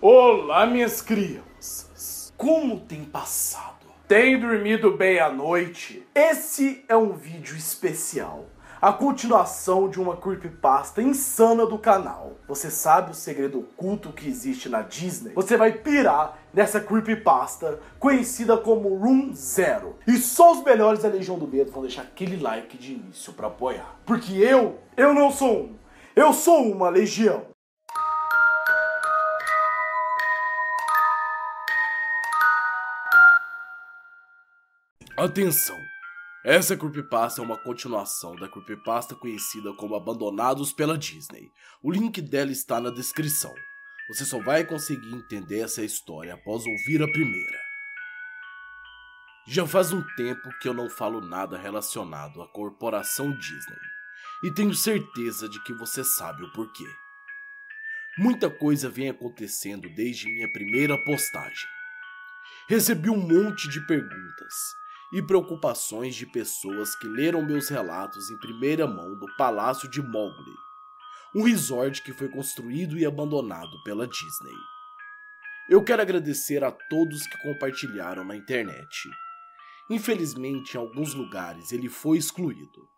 Olá, minhas crianças! Como tem passado? Tem dormido bem à noite? Esse é um vídeo especial. A continuação de uma creepypasta insana do canal. Você sabe o segredo oculto que existe na Disney? Você vai pirar nessa creepypasta conhecida como Room Zero. E só os melhores da Legião do Medo vão deixar aquele like de início para apoiar. Porque eu, eu não sou um. Eu sou uma legião. Atenção! Essa creepypasta é uma continuação da creepypasta conhecida como Abandonados pela Disney. O link dela está na descrição. Você só vai conseguir entender essa história após ouvir a primeira. Já faz um tempo que eu não falo nada relacionado à corporação Disney. E tenho certeza de que você sabe o porquê. Muita coisa vem acontecendo desde minha primeira postagem. Recebi um monte de perguntas e preocupações de pessoas que leram meus relatos em primeira mão do Palácio de Mowgli, um resort que foi construído e abandonado pela Disney. Eu quero agradecer a todos que compartilharam na internet. Infelizmente, em alguns lugares ele foi excluído,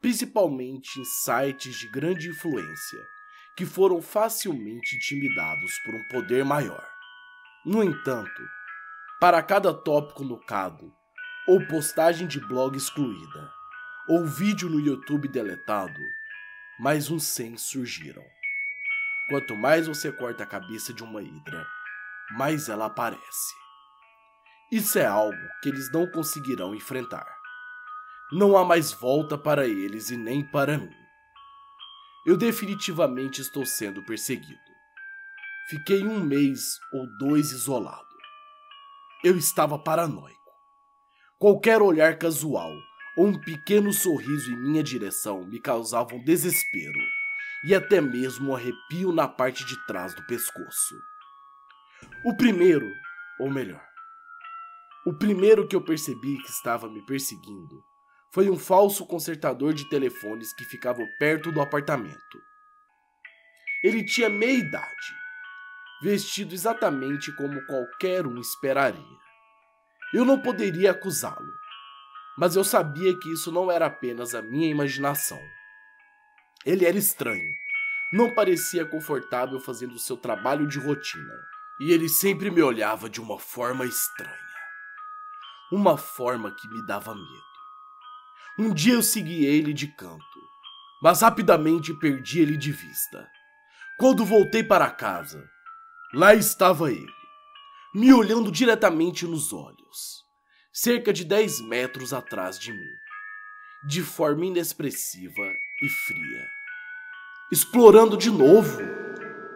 principalmente em sites de grande influência, que foram facilmente intimidados por um poder maior. No entanto, para cada tópico nocado, ou postagem de blog excluída, ou vídeo no YouTube deletado, mais uns 100 surgiram. Quanto mais você corta a cabeça de uma hidra, mais ela aparece. Isso é algo que eles não conseguirão enfrentar. Não há mais volta para eles e nem para mim. Eu definitivamente estou sendo perseguido. Fiquei um mês ou dois isolado. Eu estava paranoico. Qualquer olhar casual ou um pequeno sorriso em minha direção me causavam desespero e até mesmo um arrepio na parte de trás do pescoço. O primeiro, ou melhor, o primeiro que eu percebi que estava me perseguindo foi um falso consertador de telefones que ficava perto do apartamento. Ele tinha meia idade, vestido exatamente como qualquer um esperaria. Eu não poderia acusá-lo, mas eu sabia que isso não era apenas a minha imaginação. Ele era estranho, não parecia confortável fazendo seu trabalho de rotina, e ele sempre me olhava de uma forma estranha. Uma forma que me dava medo. Um dia eu segui ele de canto, mas rapidamente perdi ele de vista. Quando voltei para casa, lá estava ele me olhando diretamente nos olhos, cerca de 10 metros atrás de mim, de forma inexpressiva e fria. Explorando de novo?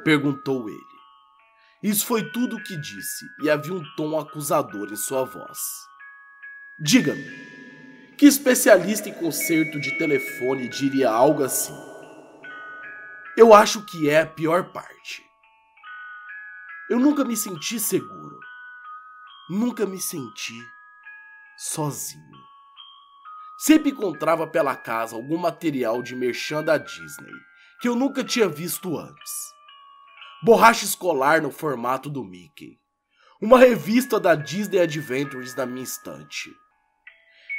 perguntou ele. Isso foi tudo o que disse e havia um tom acusador em sua voz. Diga-me, que especialista em conserto de telefone diria algo assim? Eu acho que é a pior parte. Eu nunca me senti seguro. Nunca me senti sozinho. Sempre encontrava pela casa algum material de merchan da Disney que eu nunca tinha visto antes. Borracha escolar no formato do Mickey. Uma revista da Disney Adventures na minha estante.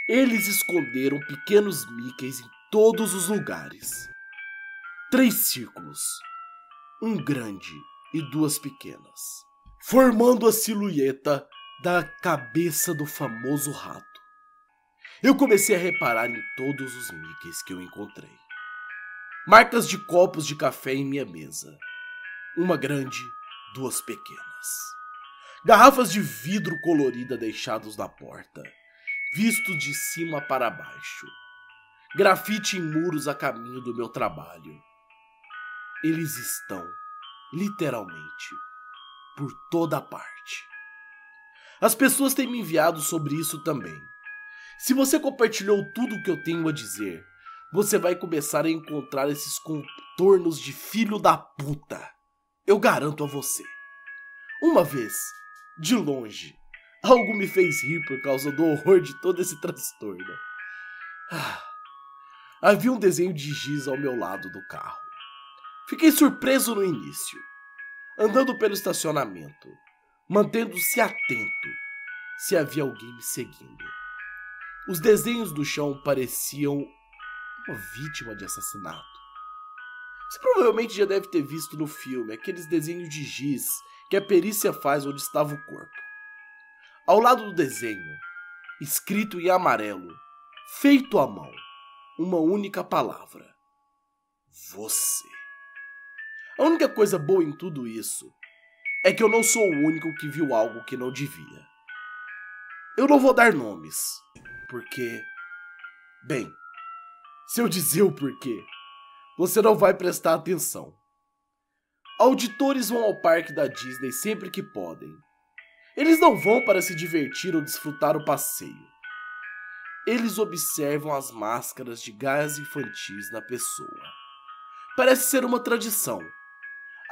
Eles esconderam pequenos Mickeys em todos os lugares. Três círculos. Um grande e duas pequenas, formando a silhueta da cabeça do famoso rato. Eu comecei a reparar em todos os Mickeys que eu encontrei. Marcas de copos de café em minha mesa. Uma grande, duas pequenas. Garrafas de vidro colorida deixados na porta, vistos de cima para baixo. Grafite em muros a caminho do meu trabalho. Eles estão literalmente, por toda parte. As pessoas têm me enviado sobre isso também. Se você compartilhou tudo o que eu tenho a dizer, você vai começar a encontrar esses contornos de filho da puta. Eu garanto a você. Uma vez, de longe, algo me fez rir por causa do horror de todo esse transtorno. Ah, havia um desenho de giz ao meu lado do carro. Fiquei surpreso no início, andando pelo estacionamento, mantendo-se atento se havia alguém me seguindo. Os desenhos do chão pareciam uma vítima de assassinato. Você provavelmente já deve ter visto no filme aqueles desenhos de giz que a perícia faz onde estava o corpo. Ao lado do desenho, escrito em amarelo, feito à mão, uma única palavra: Você. A única coisa boa em tudo isso é que eu não sou o único que viu algo que não devia. Eu não vou dar nomes, porque. Bem, se eu dizer o porquê, você não vai prestar atenção. Auditores vão ao parque da Disney sempre que podem. Eles não vão para se divertir ou desfrutar o passeio. Eles observam as máscaras de gás infantis na pessoa. Parece ser uma tradição.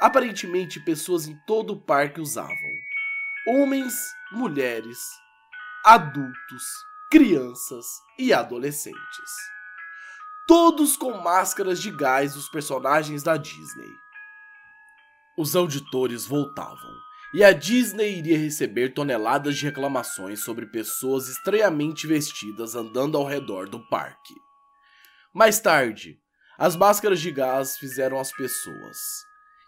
Aparentemente, pessoas em todo o parque usavam. Homens, mulheres, adultos, crianças e adolescentes. Todos com máscaras de gás dos personagens da Disney. Os auditores voltavam, e a Disney iria receber toneladas de reclamações sobre pessoas estranhamente vestidas andando ao redor do parque. Mais tarde, as máscaras de gás fizeram as pessoas,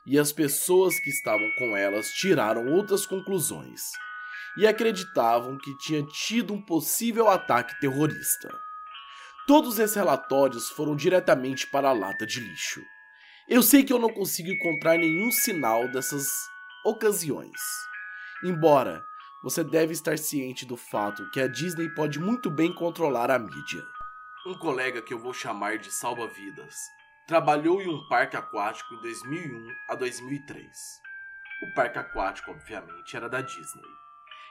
e as pessoas que estavam com elas tiraram outras conclusões e acreditavam que tinha tido um possível ataque terrorista. Todos esses relatórios foram diretamente para a lata de lixo. Eu sei que eu não consigo encontrar nenhum sinal dessas ocasiões. Embora você deve estar ciente do fato que a Disney pode muito bem controlar a mídia. Um colega que eu vou chamar de salva-vidas trabalhou em um parque aquático em 2001 a 2003. O parque aquático, obviamente, era da Disney.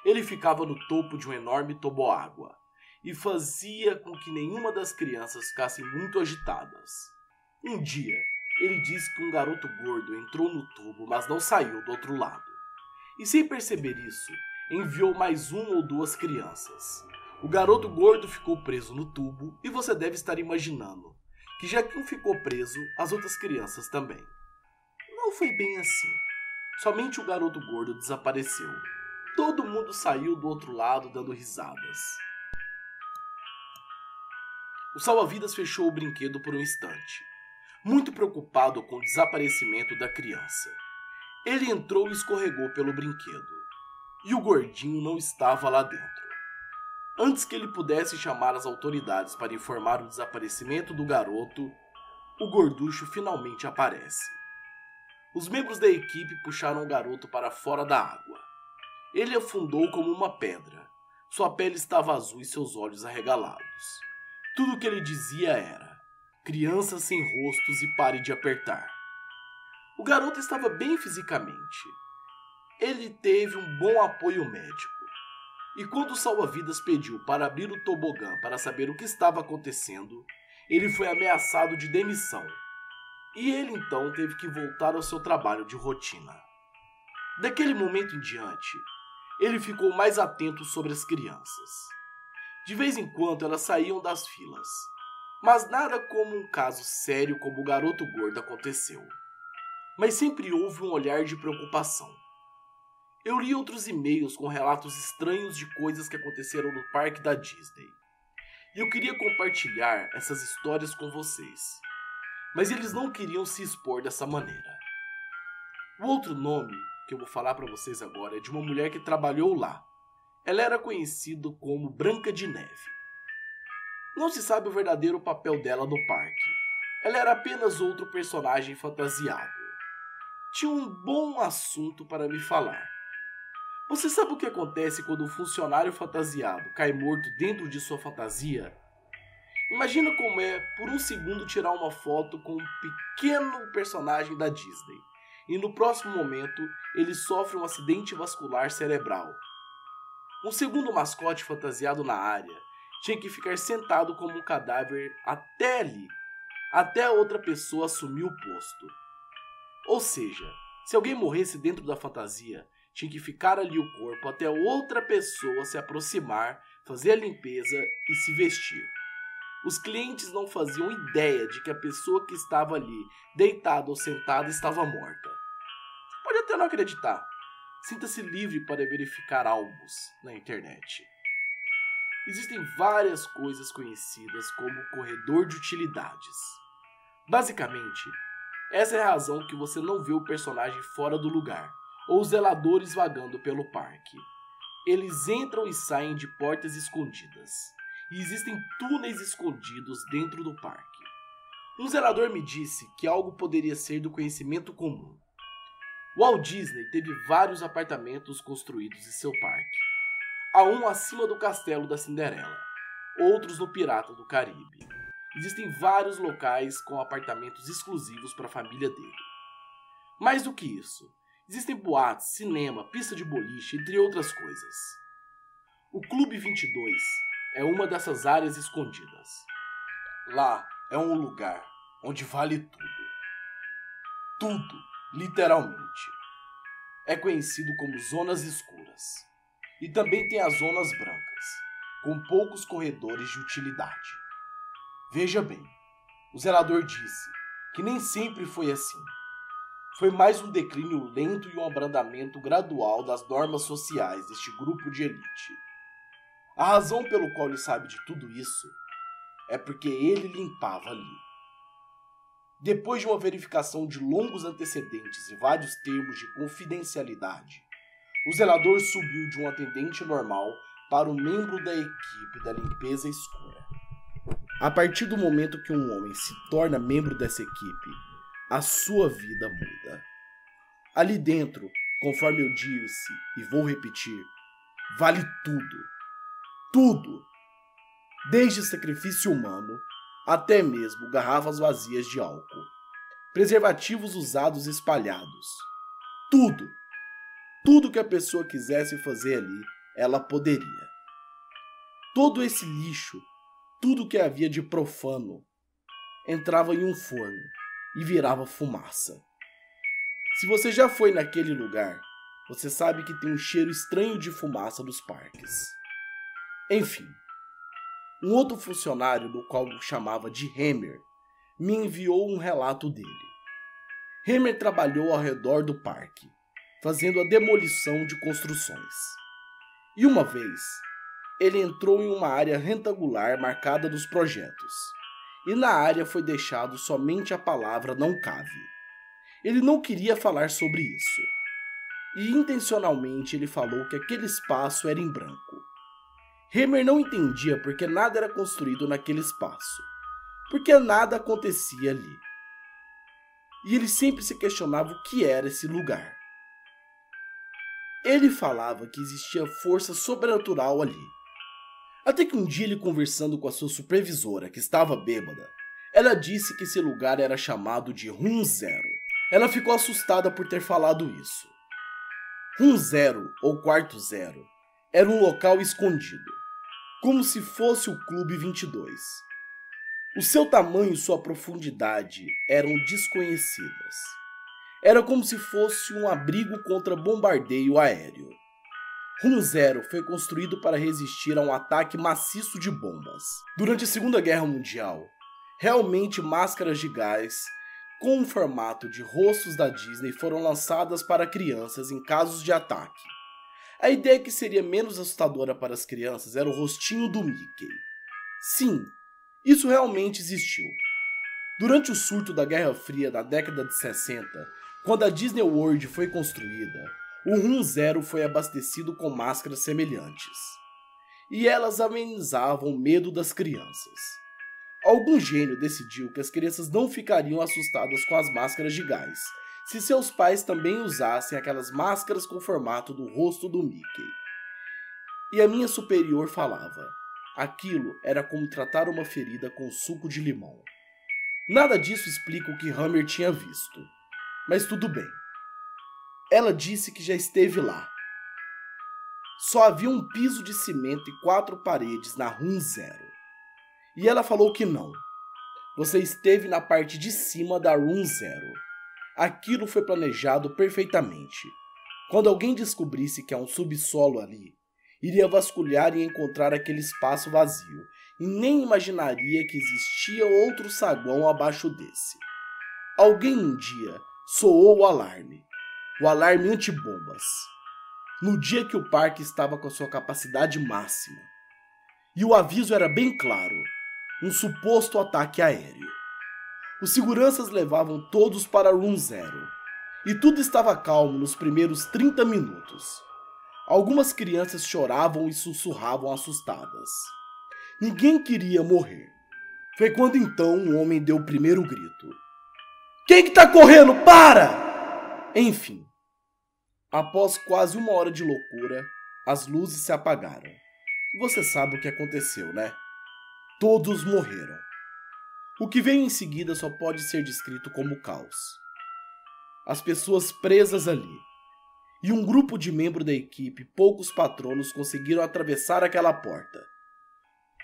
Ele ficava no topo de um enorme toboágua e fazia com que nenhuma das crianças ficassem muito agitadas. Um dia, ele disse que um garoto gordo entrou no tubo, mas não saiu do outro lado. E sem perceber isso, enviou mais uma ou duas crianças. O garoto gordo ficou preso no tubo e você deve estar imaginando que já que um ficou preso, as outras crianças também. Não foi bem assim. Somente o garoto gordo desapareceu Todo mundo saiu do outro lado dando risadas. O salva-vidas fechou o brinquedo por um instante, muito preocupado com o desaparecimento da criança. Ele entrou e escorregou pelo brinquedo, e o gordinho não estava lá dentro. Antes que ele pudesse chamar as autoridades para informar o desaparecimento do garoto, o gorducho finalmente aparece. Os membros da equipe puxaram o garoto para fora da água. Ele afundou como uma pedra. Sua pele estava azul e seus olhos arregalados. Tudo o que ele dizia era: Criança sem rostos e pare de apertar. O garoto estava bem fisicamente. Ele teve um bom apoio médico. E quando o salva-vidas pediu para abrir o tobogã para saber o que estava acontecendo, ele foi ameaçado de demissão. E ele então teve que voltar ao seu trabalho de rotina. Daquele momento em diante, ele ficou mais atento sobre as crianças. De vez em quando elas saíam das filas, mas nada como um caso sério como o garoto gordo aconteceu. Mas sempre houve um olhar de preocupação. Eu li outros e-mails com relatos estranhos de coisas que aconteceram no parque da Disney. E eu queria compartilhar essas histórias com vocês. Mas eles não queriam se expor dessa maneira. O outro nome que eu vou falar para vocês agora é de uma mulher que trabalhou lá. Ela era conhecida como Branca de Neve. Não se sabe o verdadeiro papel dela no parque. Ela era apenas outro personagem fantasiado. Tinha um bom assunto para me falar. Você sabe o que acontece quando um funcionário fantasiado cai morto dentro de sua fantasia? Imagina como é, por um segundo, tirar uma foto com um pequeno personagem da Disney e no próximo momento ele sofre um acidente vascular cerebral. Um segundo mascote fantasiado na área tinha que ficar sentado como um cadáver até ali, até outra pessoa assumir o posto. Ou seja, se alguém morresse dentro da fantasia, tinha que ficar ali o corpo até outra pessoa se aproximar, fazer a limpeza e se vestir. Os clientes não faziam ideia de que a pessoa que estava ali, deitada ou sentada, estava morta até não acreditar. Sinta-se livre para verificar álbuns na internet. Existem várias coisas conhecidas como corredor de utilidades. Basicamente, essa é a razão que você não vê o personagem fora do lugar ou zeladores vagando pelo parque. Eles entram e saem de portas escondidas, e existem túneis escondidos dentro do parque. Um zelador me disse que algo poderia ser do conhecimento comum. Walt Disney teve vários apartamentos construídos em seu parque. Há um acima do castelo da Cinderela, outros no Pirata do Caribe. Existem vários locais com apartamentos exclusivos para a família dele. Mais do que isso, existem boates, cinema, pista de boliche, entre outras coisas. O Clube 22 é uma dessas áreas escondidas. Lá é um lugar onde vale tudo. Tudo, literalmente. É conhecido como zonas escuras. E também tem as zonas brancas, com poucos corredores de utilidade. Veja bem, o zelador disse que nem sempre foi assim. Foi mais um declínio lento e um abrandamento gradual das normas sociais deste grupo de elite. A razão pelo qual ele sabe de tudo isso é porque ele limpava ali. Depois de uma verificação de longos antecedentes e vários termos de confidencialidade, o zelador subiu de um atendente normal para um membro da equipe da limpeza escura. A partir do momento que um homem se torna membro dessa equipe, a sua vida muda. Ali dentro, conforme eu disse e vou repetir, vale tudo. Tudo. Desde sacrifício humano até mesmo garrafas vazias de álcool, preservativos usados espalhados. Tudo. Tudo que a pessoa quisesse fazer ali, ela poderia. Todo esse lixo tudo que havia de profano entrava em um forno e virava fumaça. Se você já foi naquele lugar, você sabe que tem um cheiro estranho de fumaça nos parques. Enfim, um outro funcionário, do qual eu chamava de Hammer, me enviou um relato dele. Hammer trabalhou ao redor do parque, fazendo a demolição de construções. E uma vez, ele entrou em uma área retangular marcada dos projetos, e na área foi deixado somente a palavra não cabe. Ele não queria falar sobre isso, e intencionalmente ele falou que aquele espaço era em branco. Hemer não entendia porque nada era construído naquele espaço, porque nada acontecia ali. E ele sempre se questionava o que era esse lugar. Ele falava que existia força sobrenatural ali até que um dia ele conversando com a sua supervisora, que estava bêbada, ela disse que esse lugar era chamado de Room Zero. Ela ficou assustada por ter falado isso. Room Zero, ou Quarto Zero, era um local escondido, como se fosse o Clube 22. O seu tamanho e sua profundidade eram desconhecidas. Era como se fosse um abrigo contra bombardeio aéreo. Rum Zero foi construído para resistir a um ataque maciço de bombas. Durante a Segunda Guerra Mundial, realmente máscaras de gás com um formato de rostos da Disney foram lançadas para crianças em casos de ataque. A ideia que seria menos assustadora para as crianças era o rostinho do Mickey. Sim, isso realmente existiu. Durante o surto da Guerra Fria da década de 60, quando a Disney World foi construída, o Rum Zero foi abastecido com máscaras semelhantes, e elas amenizavam o medo das crianças. Algum gênio decidiu que as crianças não ficariam assustadas com as máscaras de gás, se seus pais também usassem aquelas máscaras com formato do rosto do Mickey. E a minha superior falava: aquilo era como tratar uma ferida com suco de limão. Nada disso explica o que Hammer tinha visto, mas tudo bem. Ela disse que já esteve lá. Só havia um piso de cimento e quatro paredes na Room Zero. E ela falou que não. Você esteve na parte de cima da Room Zero. Aquilo foi planejado perfeitamente. Quando alguém descobrisse que há um subsolo ali, iria vasculhar e encontrar aquele espaço vazio, e nem imaginaria que existia outro saguão abaixo desse. Alguém um dia soou o alarme o alarme antibombas, no dia que o parque estava com a sua capacidade máxima. E o aviso era bem claro: um suposto ataque aéreo. Os seguranças levavam todos para Room Zero, e tudo estava calmo nos primeiros 30 minutos. Algumas crianças choravam e sussurravam assustadas. Ninguém queria morrer. Foi quando então um homem deu o primeiro grito. Quem que tá correndo? Para! Enfim. Após quase uma hora de loucura, as luzes se apagaram. Você sabe o que aconteceu, né? Todos morreram. O que veio em seguida só pode ser descrito como caos. As pessoas presas ali. E um grupo de membros da equipe, poucos patronos, conseguiram atravessar aquela porta.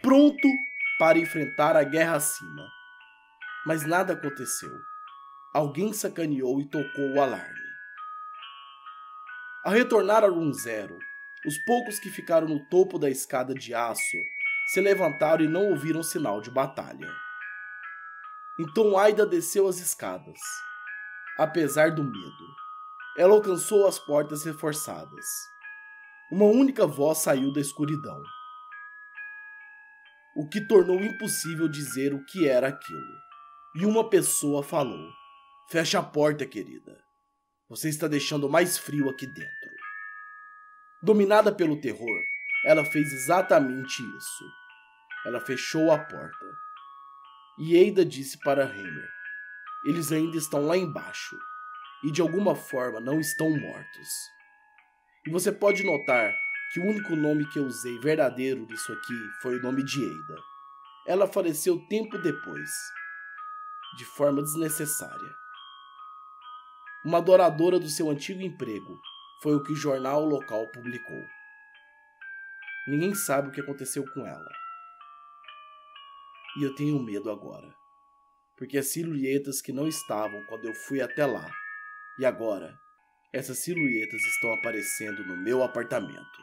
Pronto para enfrentar a guerra acima. Mas nada aconteceu. Alguém sacaneou e tocou o alarme. Ao retornar a Room Zero, os poucos que ficaram no topo da escada de aço se levantaram e não ouviram sinal de batalha. Então Aida desceu as escadas. Apesar do medo, ela alcançou as portas reforçadas. Uma única voz saiu da escuridão o que tornou impossível dizer o que era aquilo. E uma pessoa falou: Feche a porta, querida. Você está deixando mais frio aqui dentro. Dominada pelo terror, ela fez exatamente isso. Ela fechou a porta. E Eida disse para Heimer: Eles ainda estão lá embaixo e de alguma forma não estão mortos. E você pode notar que o único nome que eu usei verdadeiro disso aqui foi o nome de Eida. Ela faleceu tempo depois, de forma desnecessária. Uma adoradora do seu antigo emprego foi o que o jornal local publicou. Ninguém sabe o que aconteceu com ela. E eu tenho medo agora, porque as silhuetas que não estavam quando eu fui até lá, e agora essas silhuetas estão aparecendo no meu apartamento.